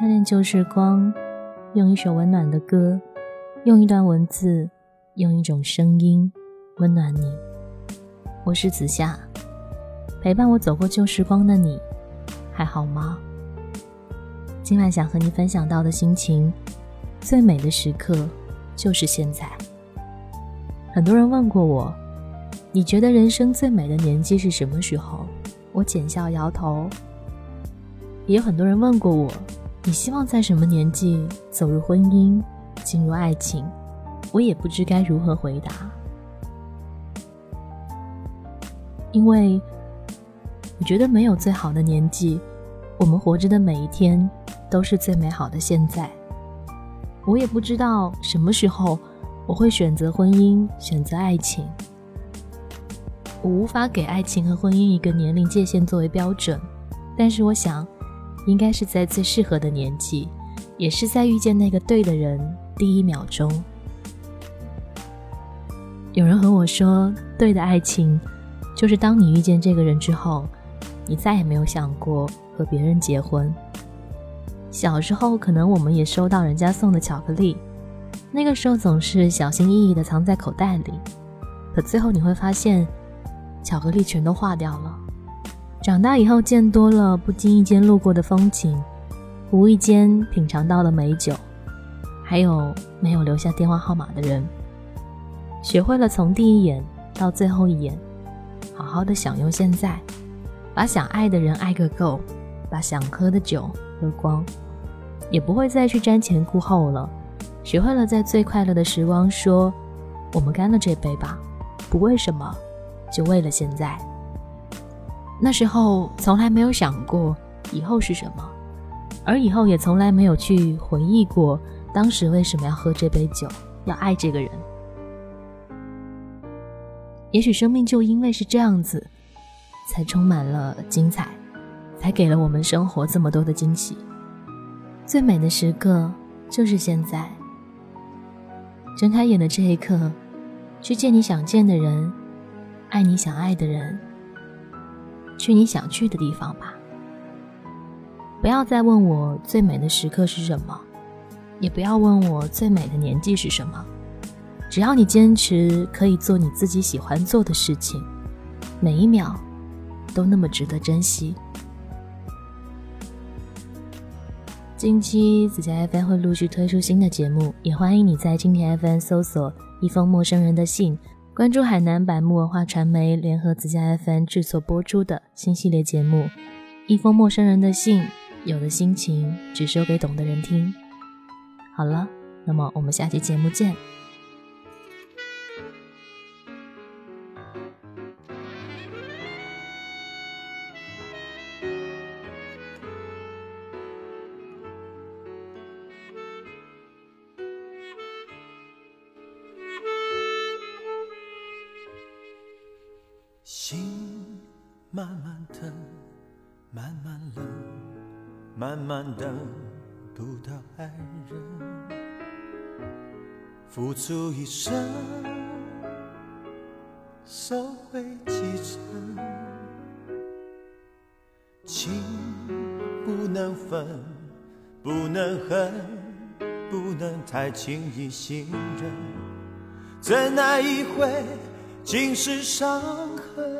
看见旧时光，用一首温暖的歌，用一段文字，用一种声音温暖你。我是子夏，陪伴我走过旧时光的你，还好吗？今晚想和你分享到的心情，最美的时刻就是现在。很多人问过我，你觉得人生最美的年纪是什么时候？我浅笑摇头。也有很多人问过我，你希望在什么年纪走入婚姻，进入爱情？我也不知该如何回答，因为我觉得没有最好的年纪，我们活着的每一天都是最美好的现在。我也不知道什么时候我会选择婚姻，选择爱情。我无法给爱情和婚姻一个年龄界限作为标准，但是我想。应该是在最适合的年纪，也是在遇见那个对的人第一秒钟。有人和我说，对的爱情，就是当你遇见这个人之后，你再也没有想过和别人结婚。小时候，可能我们也收到人家送的巧克力，那个时候总是小心翼翼的藏在口袋里，可最后你会发现，巧克力全都化掉了。长大以后，见多了不经意间路过的风景，无意间品尝到了美酒，还有没有留下电话号码的人，学会了从第一眼到最后一眼，好好的享用现在，把想爱的人爱个够，把想喝的酒喝光，也不会再去瞻前顾后了，学会了在最快乐的时光说：“我们干了这杯吧，不为什么，就为了现在。”那时候从来没有想过以后是什么，而以后也从来没有去回忆过当时为什么要喝这杯酒，要爱这个人。也许生命就因为是这样子，才充满了精彩，才给了我们生活这么多的惊喜。最美的时刻就是现在。睁开眼的这一刻，去见你想见的人，爱你想爱的人。去你想去的地方吧。不要再问我最美的时刻是什么，也不要问我最美的年纪是什么。只要你坚持可以做你自己喜欢做的事情，每一秒都那么值得珍惜。近期子佳 FM 会陆续推出新的节目，也欢迎你在今天 FM 搜索一封陌生人的信。关注海南百慕文化传媒联合子家 FM 制作播出的新系列节目《一封陌生人的信》，有的心情只说给懂的人听。好了，那么我们下期节目见。心慢慢等，慢慢冷，慢慢等不到爱人，付出一生，收回几成，情不能分，不能恨，不能太轻易信任，怎奈一回尽是伤痕。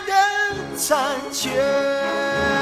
的？残缺。